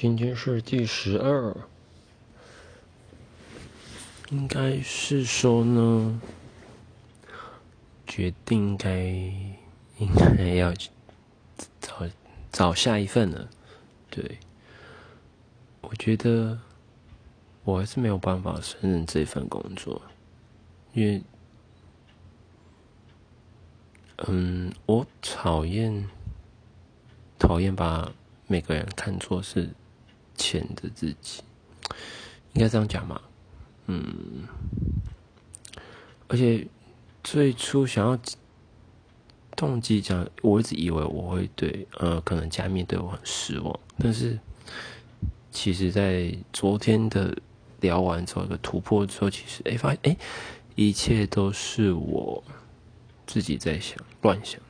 今天是第十二，应该是说呢，决定该应该要找找下一份了。对，我觉得我还是没有办法胜任这份工作，因为，嗯，我讨厌讨厌把每个人看作是。前的自己，应该这样讲嘛？嗯，而且最初想要动机讲，我一直以为我会对呃，可能加密对我很失望，但是其实，在昨天的聊完之后，一个突破之后，其实哎，发现哎，一切都是我自己在想乱想。